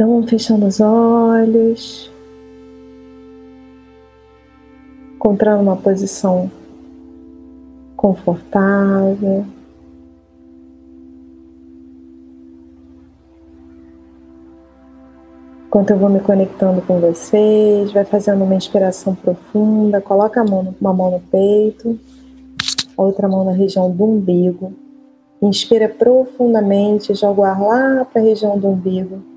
Então, fechando os olhos, encontrando uma posição confortável. Enquanto eu vou me conectando com vocês, vai fazendo uma inspiração profunda, coloca mão, uma mão no peito, outra mão na região do umbigo. Inspira profundamente, joga o ar lá para a região do umbigo.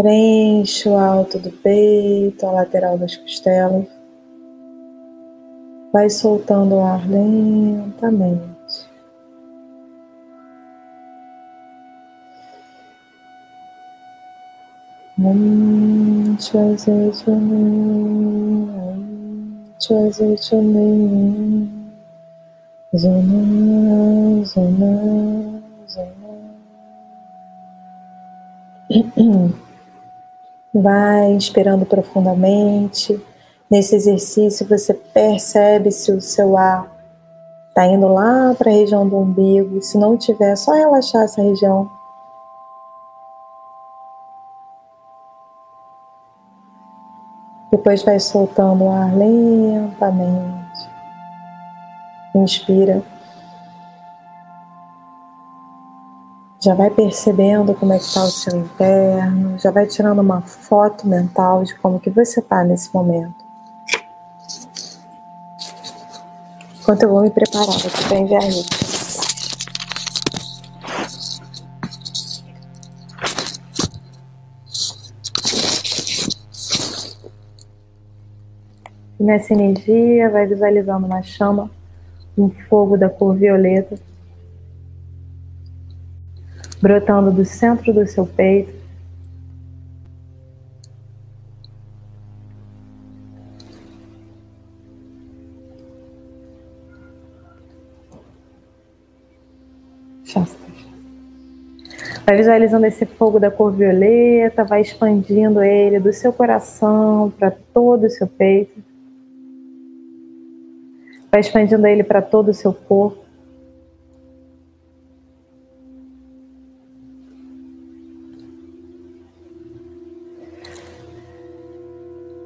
Preenche o alto do peito, a lateral das costelas. Vai soltando o ar lentamente. Zona Zona Vai inspirando profundamente. Nesse exercício, você percebe se o seu ar está indo lá para a região do umbigo. Se não tiver, é só relaxar essa região. Depois vai soltando o ar lentamente. Inspira. Já vai percebendo como é que está o seu interno, já vai tirando uma foto mental de como que você está nesse momento. Enquanto eu vou me preparar aqui para enviar isso. E nessa energia, vai visualizando uma chama, um fogo da cor violeta brotando do centro do seu peito. Vai visualizando esse fogo da cor violeta, vai expandindo ele do seu coração para todo o seu peito. Vai expandindo ele para todo o seu corpo.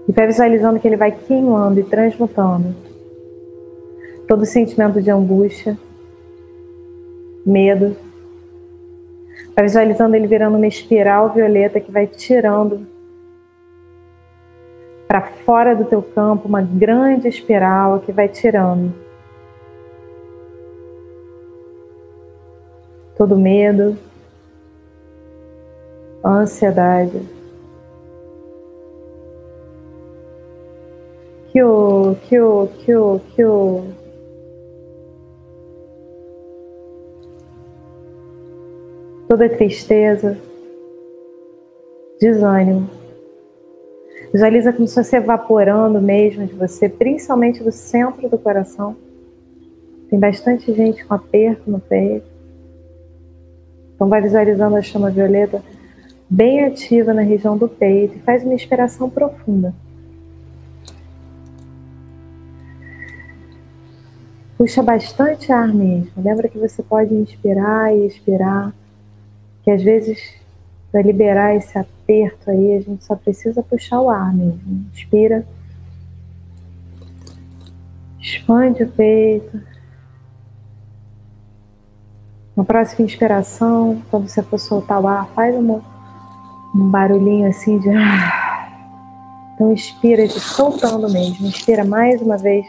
E vai visualizando que ele vai queimando e transmutando todo sentimento de angústia, medo. Vai visualizando ele virando uma espiral violeta que vai tirando para fora do teu campo uma grande espiral que vai tirando todo medo, ansiedade. Kyo, Kyo, Kyo, Kyo. Toda tristeza, desânimo. Visualiza como se fosse evaporando mesmo de você, principalmente do centro do coração. Tem bastante gente com aperto no peito. Então vai visualizando a chama violeta bem ativa na região do peito e faz uma inspiração profunda. Puxa bastante ar mesmo. Lembra que você pode inspirar e expirar, que às vezes para liberar esse aperto aí, a gente só precisa puxar o ar mesmo. Inspira. Expande o peito. Na próxima inspiração, quando você for soltar o ar, faz um, um barulhinho assim de. Então inspira, soltando mesmo. Inspira mais uma vez.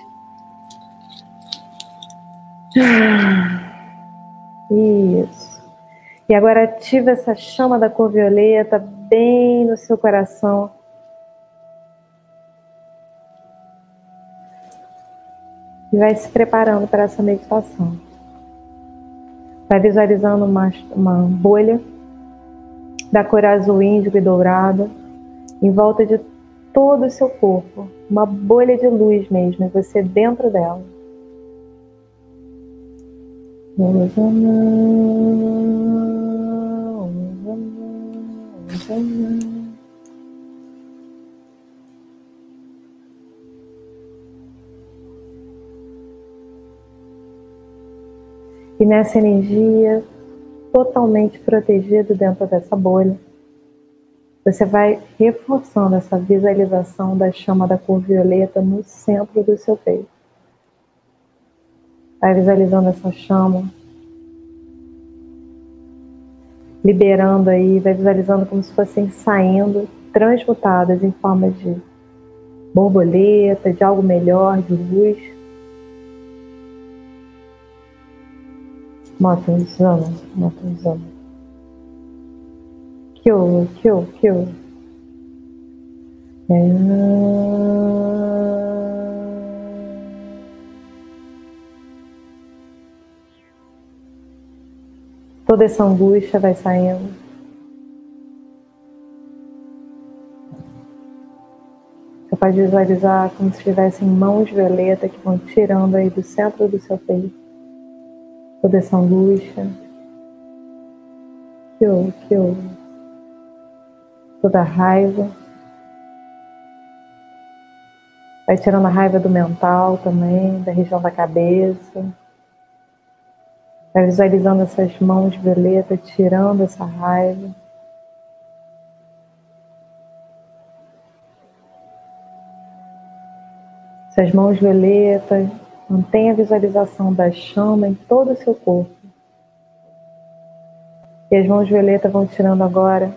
Isso. E agora ativa essa chama da cor violeta bem no seu coração. E vai se preparando para essa meditação. Vai visualizando uma, uma bolha da cor azul índigo e dourada em volta de todo o seu corpo, uma bolha de luz mesmo, e você dentro dela. E nessa energia, totalmente protegido dentro dessa bolha, você vai reforçando essa visualização da chama da cor violeta no centro do seu peito. Vai visualizando essa chama, liberando aí, vai visualizando como se fossem saindo, transmutadas em forma de borboleta, de algo melhor, de luz. Motonzama, motonzama. Kyo, kyo, kyo. É... Toda essa angústia vai saindo. Você pode visualizar como se tivessem mãos violeta que vão tirando aí do centro do seu peito toda essa angústia. Kyo, kyo toda a raiva. Vai tirando a raiva do mental também, da região da cabeça. Vai visualizando essas mãos violeta tirando essa raiva. Essas mãos violetas, mantenha a visualização da chama em todo o seu corpo. E as mãos violetas vão tirando agora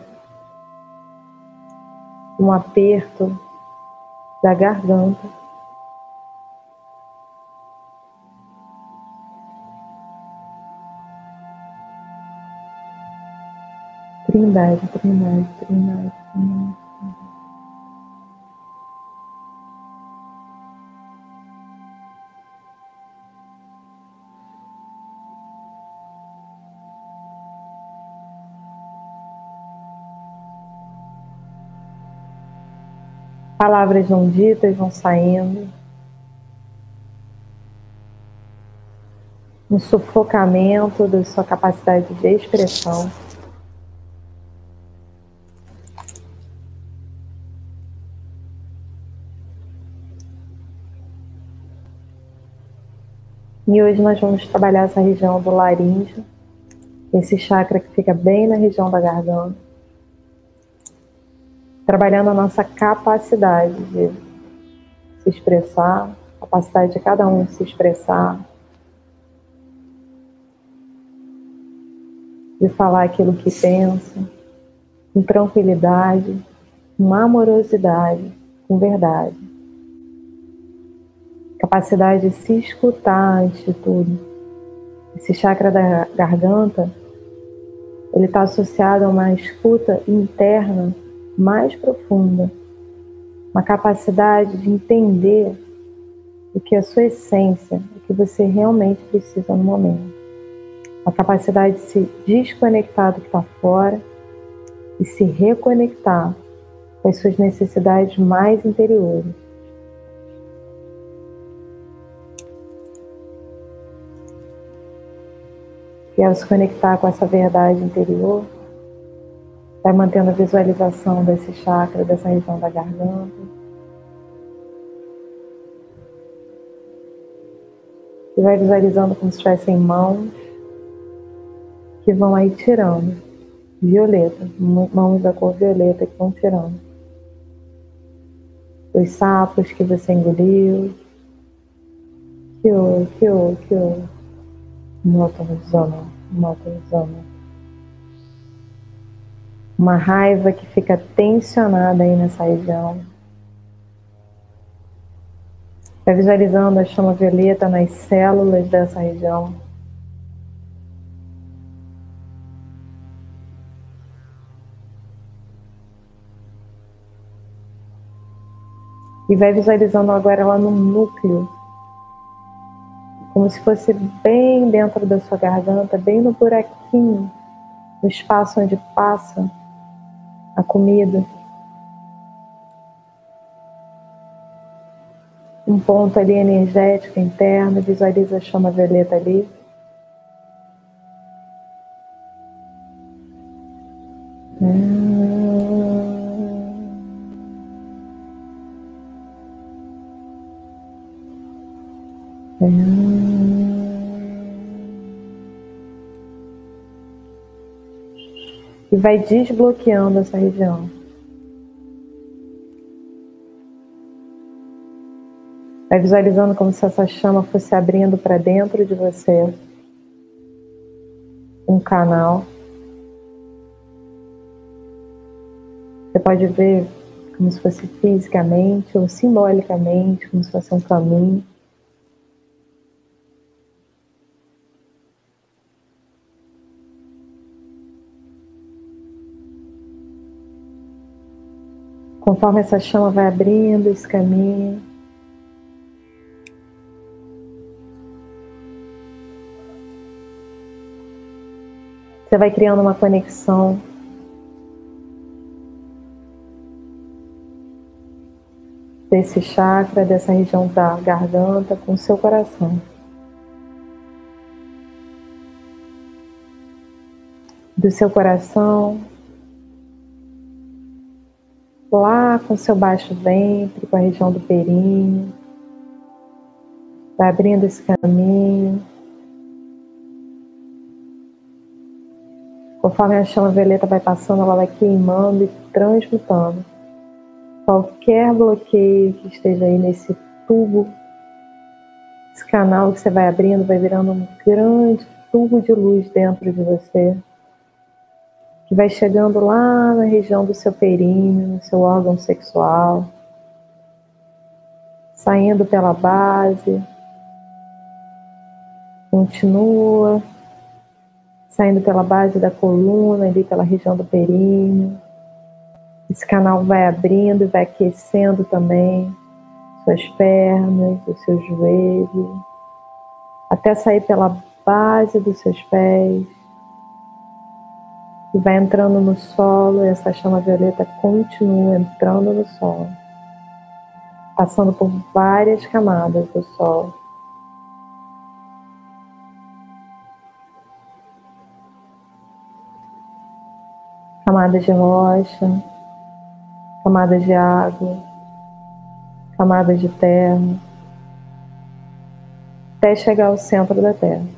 um aperto da garganta. Trindade, trindade, trindade, trindade. Palavras não ditas vão saindo. Um sufocamento da sua capacidade de expressão. E hoje nós vamos trabalhar essa região do laríngeo, esse chakra que fica bem na região da garganta trabalhando a nossa capacidade de se expressar, capacidade de cada um se expressar, de falar aquilo que pensa, com tranquilidade, com amorosidade, com verdade. Capacidade de se escutar antes de tudo. Esse chakra da garganta, ele está associado a uma escuta interna mais profunda, uma capacidade de entender o que é a sua essência, o que você realmente precisa no momento. A capacidade de se desconectar do que está fora e se reconectar com as suas necessidades mais interiores. E ao se conectar com essa verdade interior, Vai mantendo a visualização desse chakra, dessa região da garganta. E vai visualizando como se tivessem mãos que vão aí tirando. Violeta, mãos da cor violeta que vão tirando. Os sapos que você engoliu. Kyo, kyo, kyo. Mota zona, mota zona uma raiva que fica tensionada aí nessa região. Vai visualizando a chama violeta nas células dessa região. E vai visualizando agora lá no núcleo como se fosse bem dentro da sua garganta, bem no buraquinho, no espaço onde passa a comida. Um ponto ali energético interno, visualiza a chama violeta ali. E vai desbloqueando essa região. Vai visualizando como se essa chama fosse abrindo para dentro de você um canal. Você pode ver como se fosse fisicamente ou simbolicamente, como se fosse um caminho. Conforme essa chama vai abrindo esse caminho, você vai criando uma conexão. Desse chakra, dessa região da garganta com o seu coração. Do seu coração lá com seu baixo ventre, com a região do períneo. Vai abrindo esse caminho. Conforme a chama violeta vai passando, ela vai queimando e transmutando. Qualquer bloqueio que esteja aí nesse tubo, esse canal que você vai abrindo, vai virando um grande tubo de luz dentro de você que vai chegando lá na região do seu períneo, no seu órgão sexual, saindo pela base, continua saindo pela base da coluna, ali pela região do períneo. Esse canal vai abrindo e vai aquecendo também suas pernas, os seus joelhos, até sair pela base dos seus pés e vai entrando no solo, e essa chama violeta continua entrando no solo, passando por várias camadas do solo. Camadas de rocha, camadas de água, camadas de terra, até chegar ao centro da Terra.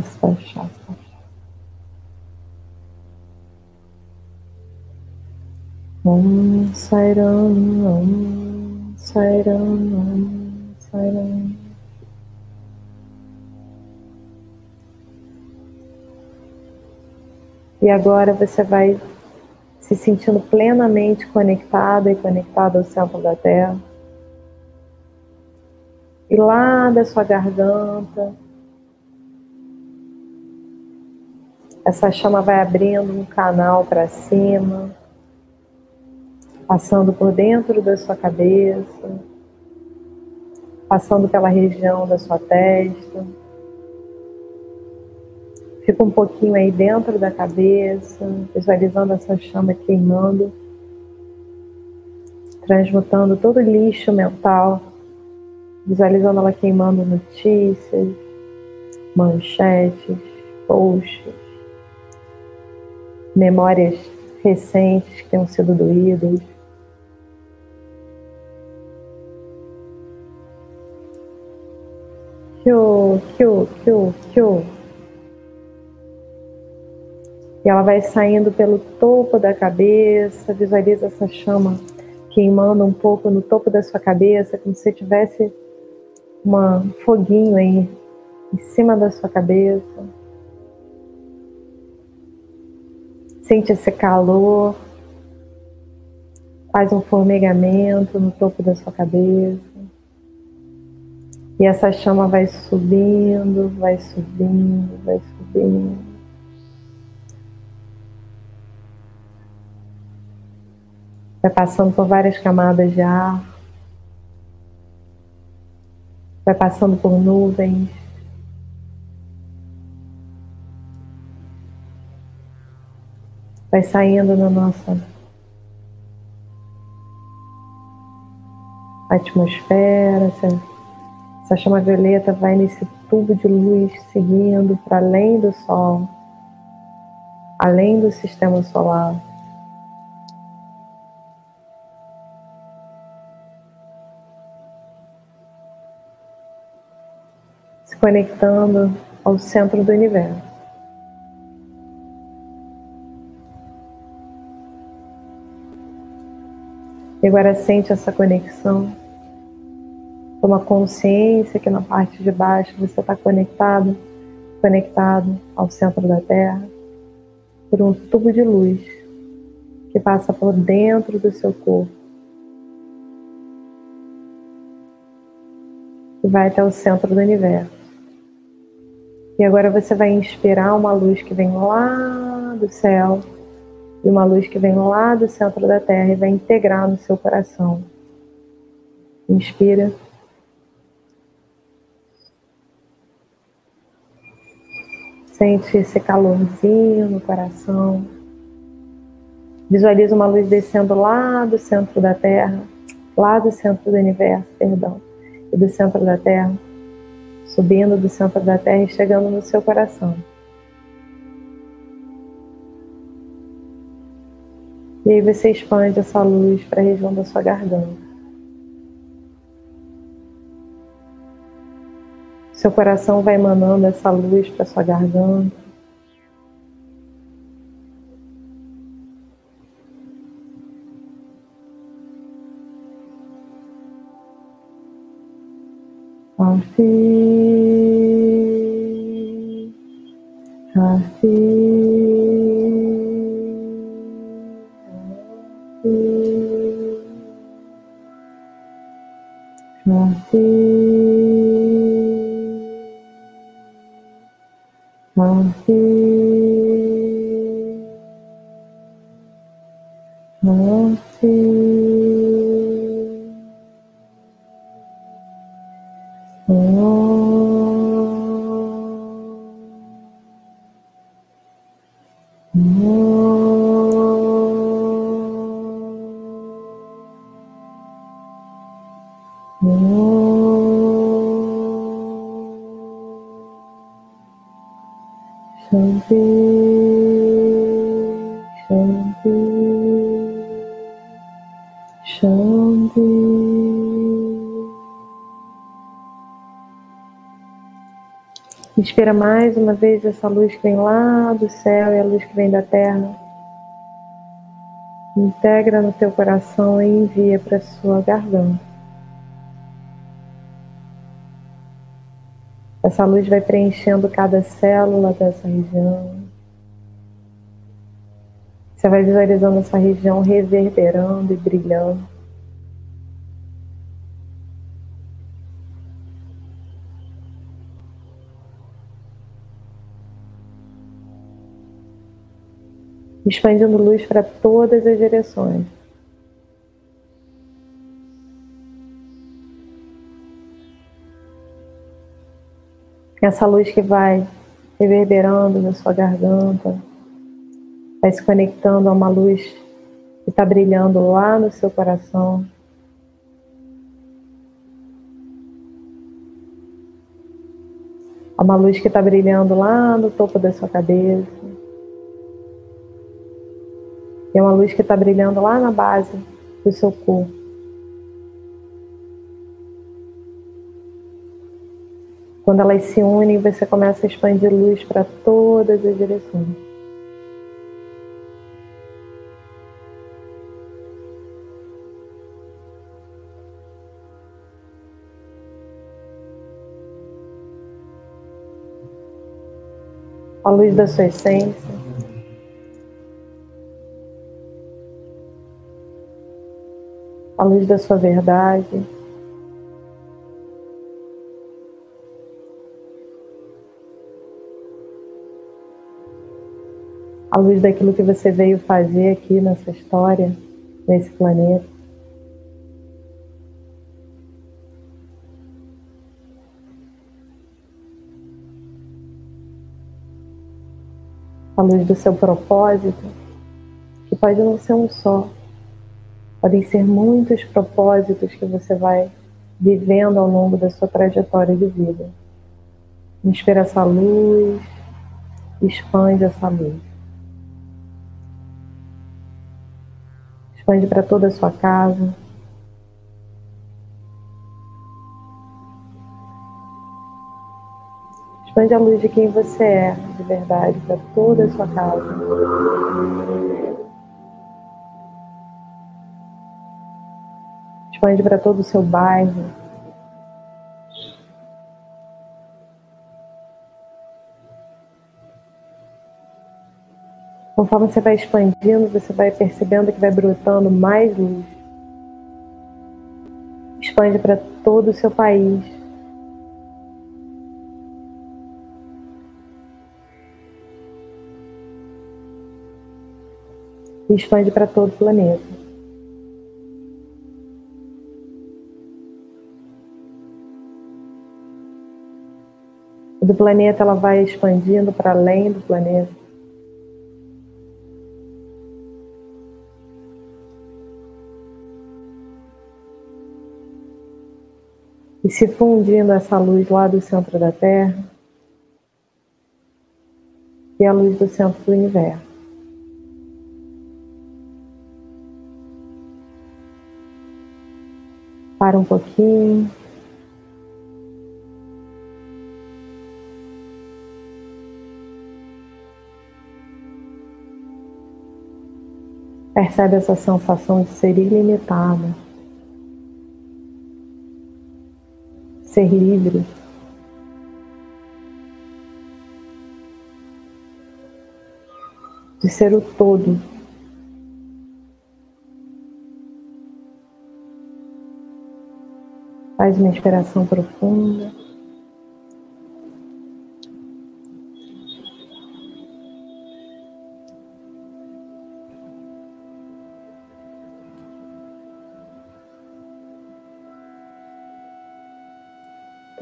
Shasta, Shasta. Om Sairam, Om Sairam, Om Sairam. E agora você vai se sentindo plenamente conectado e conectado ao centro da Terra. E lá da sua garganta, Essa chama vai abrindo um canal para cima, passando por dentro da sua cabeça, passando pela região da sua testa. Fica um pouquinho aí dentro da cabeça, visualizando essa chama queimando, transmutando todo o lixo mental, visualizando ela queimando notícias, manchetes, posts, memórias recentes que tenham sido doídas. Kyo, kyo, kyo, kyo. E ela vai saindo pelo topo da cabeça, visualiza essa chama queimando um pouco no topo da sua cabeça, como se tivesse um foguinho aí em cima da sua cabeça. Sente esse calor. Faz um formigamento no topo da sua cabeça. E essa chama vai subindo, vai subindo, vai subindo. Vai passando por várias camadas de ar. Vai passando por nuvens. Vai saindo na nossa atmosfera, essa, essa chama violeta vai nesse tubo de luz seguindo para além do Sol, além do sistema solar. Se conectando ao centro do universo. E agora sente essa conexão. Toma consciência que na parte de baixo você está conectado, conectado ao centro da Terra por um tubo de luz que passa por dentro do seu corpo. E vai até o centro do universo. E agora você vai inspirar uma luz que vem lá do céu e uma luz que vem lá do centro da Terra e vai integrar no seu coração. Inspira. Sente esse calorzinho no coração. Visualiza uma luz descendo lá do centro da Terra, lá do centro do universo, perdão, e do centro da Terra, subindo do centro da Terra e chegando no seu coração. E aí você expande essa luz para a região da sua garganta. Seu coração vai emanando essa luz para sua garganta. Happy, Inspira mais uma vez essa luz que vem lá do céu e a luz que vem da terra. Integra no teu coração e envia para a sua garganta. Essa luz vai preenchendo cada célula dessa região. Você vai visualizando essa região reverberando e brilhando. Expandindo luz para todas as direções. Essa luz que vai reverberando na sua garganta, vai se conectando a uma luz que está brilhando lá no seu coração. A uma luz que está brilhando lá no topo da sua cabeça. É uma luz que está brilhando lá na base do seu corpo. Quando elas se unem, você começa a expandir luz para todas as direções. A luz da sua essência. a luz da sua verdade. A luz daquilo que você veio fazer aqui nessa história, nesse planeta. A luz do seu propósito, que pode não ser um só, podem ser muitos propósitos que você vai vivendo ao longo da sua trajetória de vida. Inspira essa luz, expande essa luz. Expande para toda a sua casa. Expande a luz de quem você é, de verdade, para toda a sua casa. Expande para todo o seu bairro. Conforme você vai expandindo, você vai percebendo que vai brotando mais luz. Expande para todo o seu país. Expande para todo o planeta. Planeta ela vai expandindo para além do planeta. e se fundindo essa luz lá do centro da Terra e a luz do centro do universo. Para um pouquinho. Percebe essa sensação de ser ilimitada. ser livre. De ser o todo. Faz uma inspiração profunda.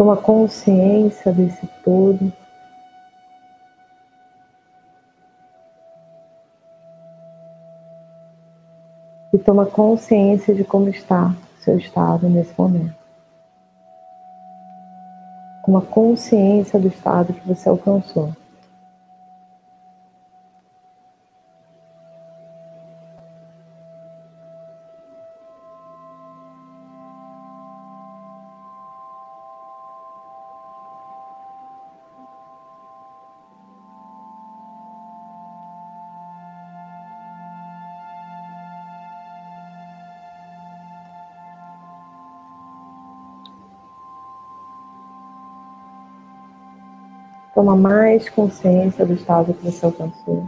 Toma consciência desse todo. E toma consciência de como está seu estado nesse momento. Toma consciência do estado que você alcançou. Toma mais consciência do estado que você alcançou.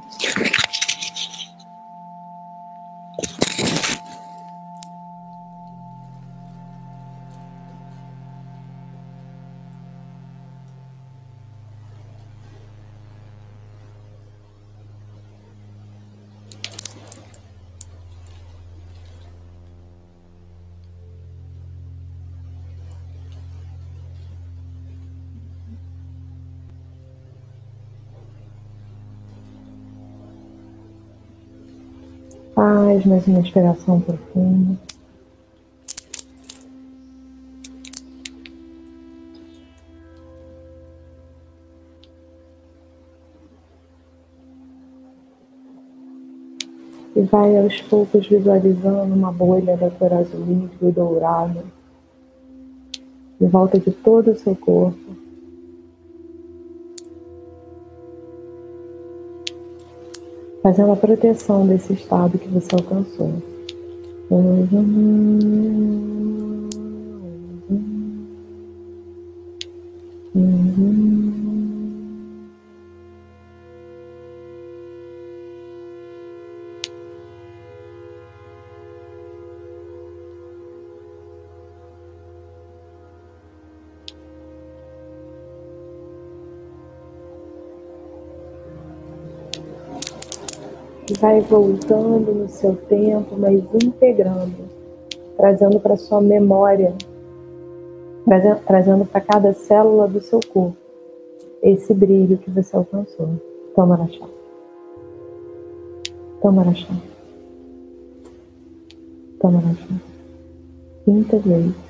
Faz mais uma inspiração profunda. E vai aos poucos visualizando uma bolha da cor azul e dourado em volta de todo o seu corpo. Fazendo a proteção desse estado que você alcançou. Vai voltando no seu tempo, mas integrando, trazendo para sua memória, trazendo para cada célula do seu corpo esse brilho que você alcançou. Toma na chave. Toma na chão. Toma na chão. Quinta vez.